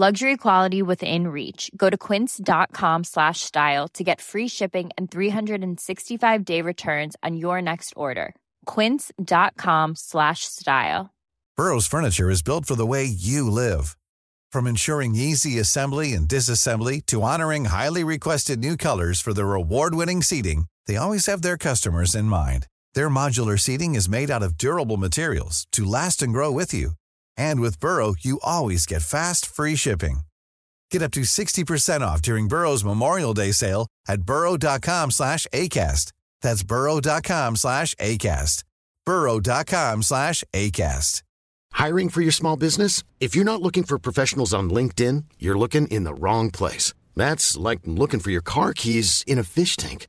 Luxury quality within reach. Go to quince.com slash style to get free shipping and 365 day returns on your next order. Quince.com slash style. Burrow's furniture is built for the way you live. From ensuring easy assembly and disassembly to honoring highly requested new colors for their award-winning seating, they always have their customers in mind. Their modular seating is made out of durable materials to last and grow with you. And with Burrow, you always get fast, free shipping. Get up to 60% off during Burrow's Memorial Day sale at burrow.com slash ACAST. That's burrow.com slash ACAST. burrow.com slash ACAST. Hiring for your small business? If you're not looking for professionals on LinkedIn, you're looking in the wrong place. That's like looking for your car keys in a fish tank.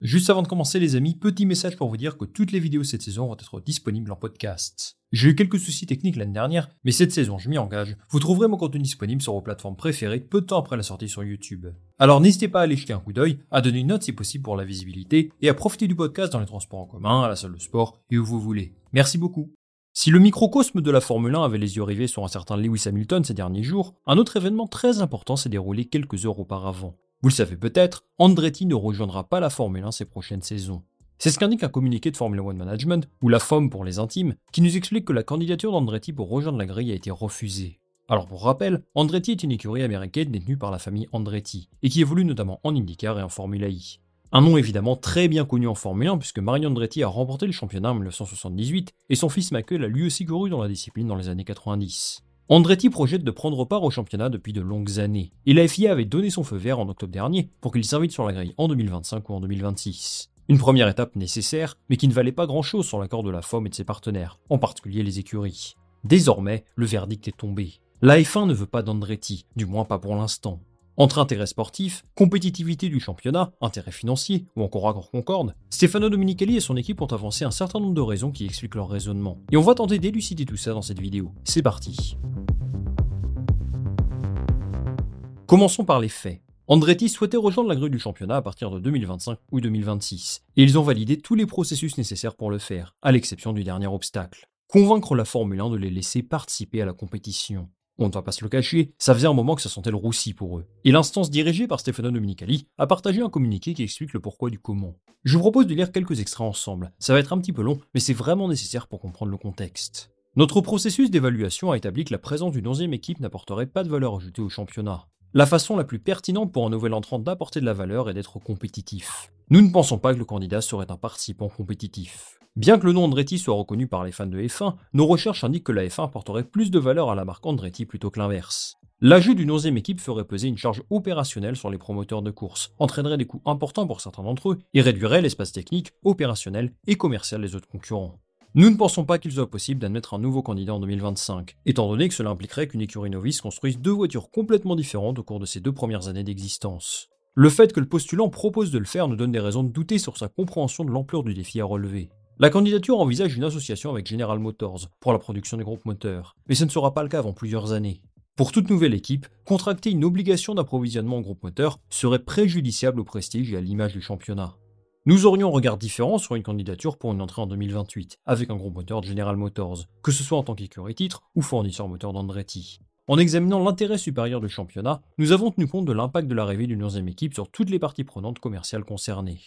Juste avant de commencer les amis, petit message pour vous dire que toutes les vidéos cette saison vont être disponibles en podcast. J'ai eu quelques soucis techniques l'année dernière, mais cette saison, je m'y engage, vous trouverez mon contenu disponible sur vos plateformes préférées peu de temps après la sortie sur YouTube. Alors n'hésitez pas à aller jeter un coup d'œil, à donner une note si possible pour la visibilité, et à profiter du podcast dans les transports en commun, à la salle de sport, et où vous voulez. Merci beaucoup. Si le microcosme de la Formule 1 avait les yeux rivés sur un certain Lewis Hamilton ces derniers jours, un autre événement très important s'est déroulé quelques heures auparavant. Vous le savez peut-être, Andretti ne rejoindra pas la Formule 1 ces prochaines saisons. C'est ce qu'indique un communiqué de Formula One Management, ou la FOM pour les intimes, qui nous explique que la candidature d'Andretti pour rejoindre la grille a été refusée. Alors pour rappel, Andretti est une écurie américaine détenue par la famille Andretti, et qui évolue notamment en IndyCar et en Formula I. Un nom évidemment très bien connu en Formule 1 puisque Mario Andretti a remporté le championnat en 1978 et son fils Michael a lui aussi couru dans la discipline dans les années 90. Andretti projette de prendre part au championnat depuis de longues années, et la FIA avait donné son feu vert en octobre dernier pour qu'il s'invite sur la grille en 2025 ou en 2026. Une première étape nécessaire, mais qui ne valait pas grand-chose sur l'accord de la FOM et de ses partenaires, en particulier les écuries. Désormais, le verdict est tombé. La F1 ne veut pas d'Andretti, du moins pas pour l'instant. Entre intérêt sportif, compétitivité du championnat, intérêt financier ou encore accord concorde, Stefano Dominicali et son équipe ont avancé un certain nombre de raisons qui expliquent leur raisonnement. Et on va tenter d'élucider tout ça dans cette vidéo. C'est parti. Commençons par les faits. Andretti souhaitait rejoindre la grille du championnat à partir de 2025 ou 2026, et ils ont validé tous les processus nécessaires pour le faire, à l'exception du dernier obstacle. Convaincre la Formule 1 de les laisser participer à la compétition. On ne va pas se le cacher, ça faisait un moment que ça sentait le roussi pour eux. Et l'instance dirigée par Stefano Dominicali a partagé un communiqué qui explique le pourquoi du comment. Je vous propose de lire quelques extraits ensemble. Ça va être un petit peu long, mais c'est vraiment nécessaire pour comprendre le contexte. Notre processus d'évaluation a établi que la présence d'une onzième équipe n'apporterait pas de valeur ajoutée au championnat. La façon la plus pertinente pour un nouvel entrant d'apporter de la valeur est d'être compétitif. Nous ne pensons pas que le candidat serait un participant compétitif. Bien que le nom Andretti soit reconnu par les fans de F1, nos recherches indiquent que la F1 apporterait plus de valeur à la marque Andretti plutôt que l'inverse. L'ajout d'une onzième équipe ferait peser une charge opérationnelle sur les promoteurs de course, entraînerait des coûts importants pour certains d'entre eux et réduirait l'espace technique, opérationnel et commercial des autres concurrents. Nous ne pensons pas qu'il soit possible d'admettre un nouveau candidat en 2025, étant donné que cela impliquerait qu'une écurie novice construise deux voitures complètement différentes au cours de ses deux premières années d'existence. Le fait que le postulant propose de le faire nous donne des raisons de douter sur sa compréhension de l'ampleur du défi à relever. La candidature envisage une association avec General Motors pour la production des groupes moteurs, mais ce ne sera pas le cas avant plusieurs années. Pour toute nouvelle équipe, contracter une obligation d'approvisionnement en groupe moteur serait préjudiciable au prestige et à l'image du championnat. Nous aurions un regard différent sur une candidature pour une entrée en 2028, avec un groupe moteur de General Motors, que ce soit en tant qu'écurie titre ou fournisseur moteur d'Andretti. En examinant l'intérêt supérieur du championnat, nous avons tenu compte de l'impact de l'arrivée d'une 11 équipe sur toutes les parties prenantes commerciales concernées.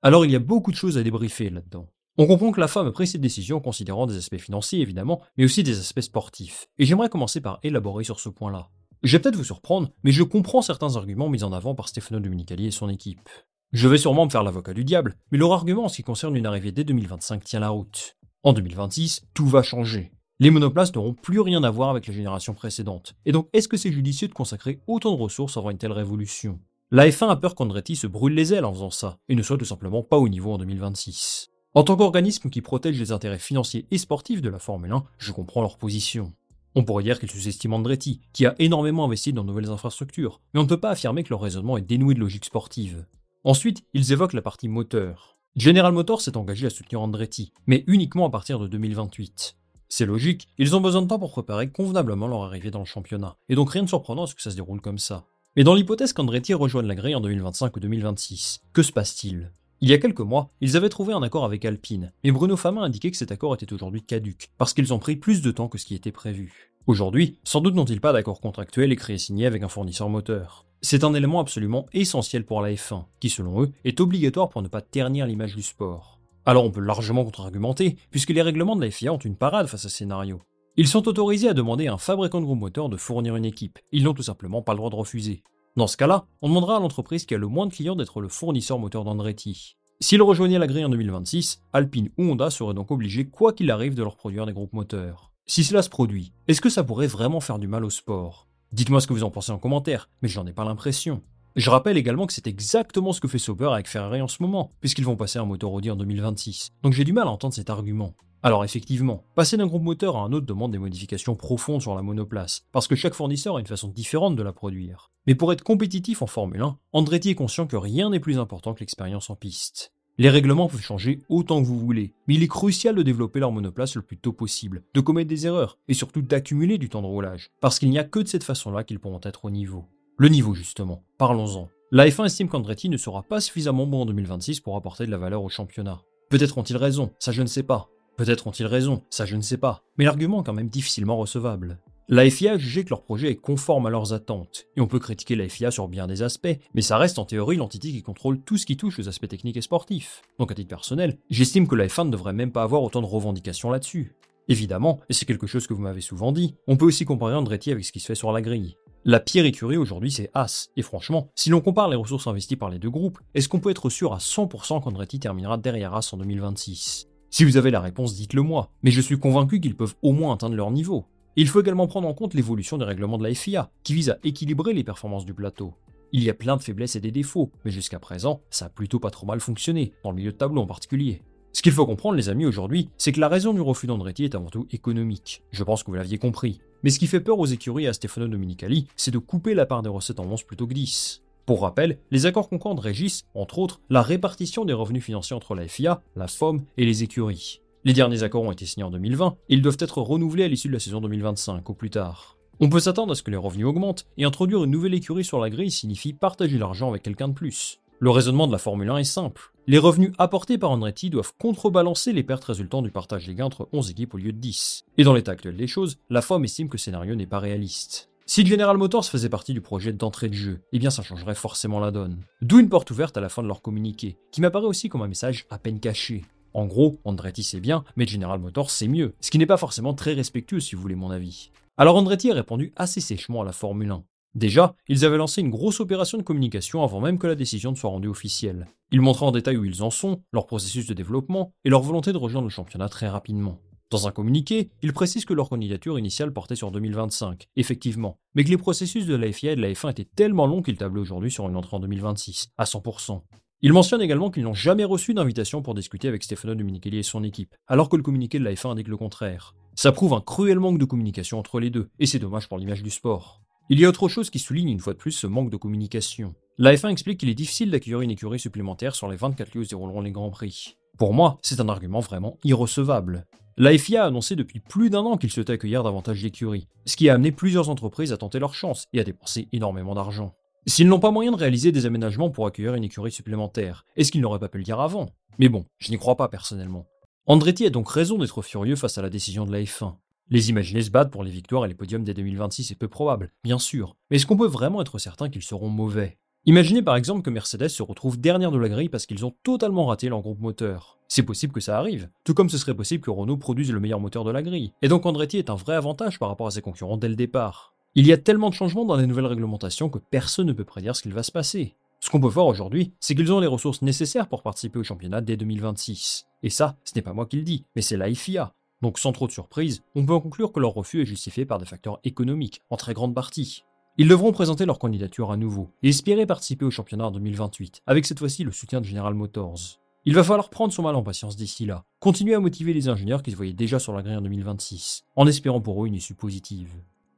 Alors il y a beaucoup de choses à débriefer là-dedans. On comprend que la femme a pris cette décision en considérant des aspects financiers évidemment, mais aussi des aspects sportifs. Et j'aimerais commencer par élaborer sur ce point-là. Je vais peut-être vous surprendre, mais je comprends certains arguments mis en avant par Stefano Dominicali et son équipe. Je vais sûrement me faire l'avocat du diable, mais leur argument en ce qui concerne une arrivée dès 2025 tient la route. En 2026, tout va changer. Les monoplaces n'auront plus rien à voir avec la génération précédente. Et donc, est-ce que c'est judicieux de consacrer autant de ressources avant une telle révolution? La F1 a peur qu'Andretti se brûle les ailes en faisant ça, et ne soit tout simplement pas au niveau en 2026. En tant qu'organisme qui protège les intérêts financiers et sportifs de la Formule 1, je comprends leur position. On pourrait dire qu'ils sous-estiment Andretti, qui a énormément investi dans de nouvelles infrastructures, mais on ne peut pas affirmer que leur raisonnement est dénoué de logique sportive. Ensuite, ils évoquent la partie moteur. General Motors s'est engagé à soutenir Andretti, mais uniquement à partir de 2028. C'est logique, ils ont besoin de temps pour préparer convenablement leur arrivée dans le championnat, et donc rien de surprenant à ce que ça se déroule comme ça. Mais dans l'hypothèse qu'Andretti rejoigne la grille en 2025 ou 2026, que se passe-t-il? Il y a quelques mois, ils avaient trouvé un accord avec Alpine, mais Bruno Famin indiquait que cet accord était aujourd'hui caduque, parce qu'ils ont pris plus de temps que ce qui était prévu. Aujourd'hui, sans doute n'ont-ils pas d'accord contractuel écrit et signé avec un fournisseur moteur. C'est un élément absolument essentiel pour la F1, qui selon eux est obligatoire pour ne pas ternir l'image du sport. Alors on peut largement contre-argumenter, puisque les règlements de la FIA ont une parade face à ce scénario. Ils sont autorisés à demander à un fabricant de gros moteurs de fournir une équipe, ils n'ont tout simplement pas le droit de refuser. Dans ce cas-là, on demandera à l'entreprise qui a le moins de clients d'être le fournisseur moteur d'Andretti. S'ils rejoignaient la grille en 2026, Alpine ou Honda seraient donc obligés, quoi qu'il arrive, de leur produire des groupes moteurs. Si cela se produit, est-ce que ça pourrait vraiment faire du mal au sport? Dites-moi ce que vous en pensez en commentaire, mais j'en ai pas l'impression. Je rappelle également que c'est exactement ce que fait Sauber avec Ferrari en ce moment, puisqu'ils vont passer un moteur Audi en 2026. Donc j'ai du mal à entendre cet argument. Alors effectivement, passer d'un groupe moteur à un autre demande des modifications profondes sur la monoplace, parce que chaque fournisseur a une façon différente de la produire. Mais pour être compétitif en Formule 1, Andretti est conscient que rien n'est plus important que l'expérience en piste. Les règlements peuvent changer autant que vous voulez, mais il est crucial de développer leur monoplace le plus tôt possible, de commettre des erreurs, et surtout d'accumuler du temps de roulage, parce qu'il n'y a que de cette façon-là qu'ils pourront être au niveau. Le niveau justement, parlons-en. La F1 estime qu'Andretti ne sera pas suffisamment bon en 2026 pour apporter de la valeur au championnat. Peut-être ont-ils raison, ça je ne sais pas. Peut-être ont-ils raison, ça je ne sais pas, mais l'argument est quand même difficilement recevable. La FIA a jugé que leur projet est conforme à leurs attentes, et on peut critiquer la FIA sur bien des aspects, mais ça reste en théorie l'entité qui contrôle tout ce qui touche aux aspects techniques et sportifs. Donc à titre personnel, j'estime que la F1 ne devrait même pas avoir autant de revendications là-dessus. Évidemment, et c'est quelque chose que vous m'avez souvent dit, on peut aussi comparer Andretti avec ce qui se fait sur la grille. La pire écurie aujourd'hui c'est As, et franchement, si l'on compare les ressources investies par les deux groupes, est-ce qu'on peut être sûr à 100% qu'Andretti terminera derrière As en 2026 si vous avez la réponse, dites-le moi, mais je suis convaincu qu'ils peuvent au moins atteindre leur niveau. Il faut également prendre en compte l'évolution des règlements de la FIA, qui vise à équilibrer les performances du plateau. Il y a plein de faiblesses et des défauts, mais jusqu'à présent, ça a plutôt pas trop mal fonctionné, dans le milieu de tableau en particulier. Ce qu'il faut comprendre, les amis, aujourd'hui, c'est que la raison du refus d'Andretti est avant tout économique. Je pense que vous l'aviez compris. Mais ce qui fait peur aux écuries et à Stefano Dominicali, c'est de couper la part des recettes en 11 plutôt que 10. Pour rappel, les accords concordent régissent, entre autres, la répartition des revenus financiers entre la FIA, la FOM et les écuries. Les derniers accords ont été signés en 2020 et ils doivent être renouvelés à l'issue de la saison 2025 ou plus tard. On peut s'attendre à ce que les revenus augmentent et introduire une nouvelle écurie sur la grille signifie partager l'argent avec quelqu'un de plus. Le raisonnement de la Formule 1 est simple. Les revenus apportés par Andretti doivent contrebalancer les pertes résultant du partage des gains entre 11 équipes au lieu de 10. Et dans l'état actuel des choses, la FOM estime que le scénario n'est pas réaliste. Si General Motors faisait partie du projet d'entrée de jeu, eh bien ça changerait forcément la donne. D'où une porte ouverte à la fin de leur communiqué, qui m'apparaît aussi comme un message à peine caché. En gros, Andretti c'est bien, mais General Motors c'est mieux, ce qui n'est pas forcément très respectueux si vous voulez mon avis. Alors Andretti a répondu assez sèchement à la Formule 1. Déjà, ils avaient lancé une grosse opération de communication avant même que la décision ne soit rendue officielle. Ils montraient en détail où ils en sont, leur processus de développement et leur volonté de rejoindre le championnat très rapidement. Dans un communiqué, ils précisent que leur candidature initiale portait sur 2025, effectivement, mais que les processus de la FIA et de la F1 étaient tellement longs qu'ils tablaient aujourd'hui sur une entrée en 2026, à 100%. Ils mentionnent également qu'ils n'ont jamais reçu d'invitation pour discuter avec Stefano Dominichelli et son équipe, alors que le communiqué de la F1 indique le contraire. Ça prouve un cruel manque de communication entre les deux, et c'est dommage pour l'image du sport. Il y a autre chose qui souligne une fois de plus ce manque de communication. La F1 explique qu'il est difficile d'accueillir une écurie supplémentaire sur les 24 lieux où se dérouleront les Grands Prix. Pour moi, c'est un argument vraiment irrecevable. La FIA a annoncé depuis plus d'un an qu'il souhaitait accueillir davantage d'écuries, ce qui a amené plusieurs entreprises à tenter leur chance et à dépenser énormément d'argent. S'ils n'ont pas moyen de réaliser des aménagements pour accueillir une écurie supplémentaire, est-ce qu'ils n'auraient pas pu le dire avant? Mais bon, je n'y crois pas personnellement. Andretti a donc raison d'être furieux face à la décision de la F1. Les imaginés se battent pour les victoires et les podiums dès 2026 est peu probable, bien sûr, mais est-ce qu'on peut vraiment être certain qu'ils seront mauvais? Imaginez par exemple que Mercedes se retrouve dernière de la grille parce qu'ils ont totalement raté leur groupe moteur. C'est possible que ça arrive, tout comme ce serait possible que Renault produise le meilleur moteur de la grille. Et donc Andretti est un vrai avantage par rapport à ses concurrents dès le départ. Il y a tellement de changements dans les nouvelles réglementations que personne ne peut prédire ce qu'il va se passer. Ce qu'on peut voir aujourd'hui, c'est qu'ils ont les ressources nécessaires pour participer au championnat dès 2026. Et ça, ce n'est pas moi qui le dis, mais c'est la FIA. Donc sans trop de surprise, on peut en conclure que leur refus est justifié par des facteurs économiques, en très grande partie. Ils devront présenter leur candidature à nouveau et espérer participer au championnat en 2028, avec cette fois-ci le soutien de General Motors. Il va falloir prendre son mal en patience d'ici là, continuer à motiver les ingénieurs qui se voyaient déjà sur la grille en 2026, en espérant pour eux une issue positive.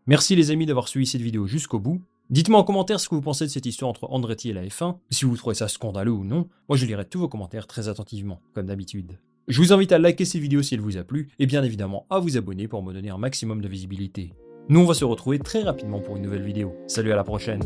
Merci les amis d'avoir suivi cette vidéo jusqu'au bout. Dites-moi en commentaire ce que vous pensez de cette histoire entre Andretti et la F1, si vous trouvez ça scandaleux ou non. Moi je lirai tous vos commentaires très attentivement, comme d'habitude. Je vous invite à liker cette vidéo si elle vous a plu, et bien évidemment à vous abonner pour me donner un maximum de visibilité. Nous on va se retrouver très rapidement pour une nouvelle vidéo. Salut à la prochaine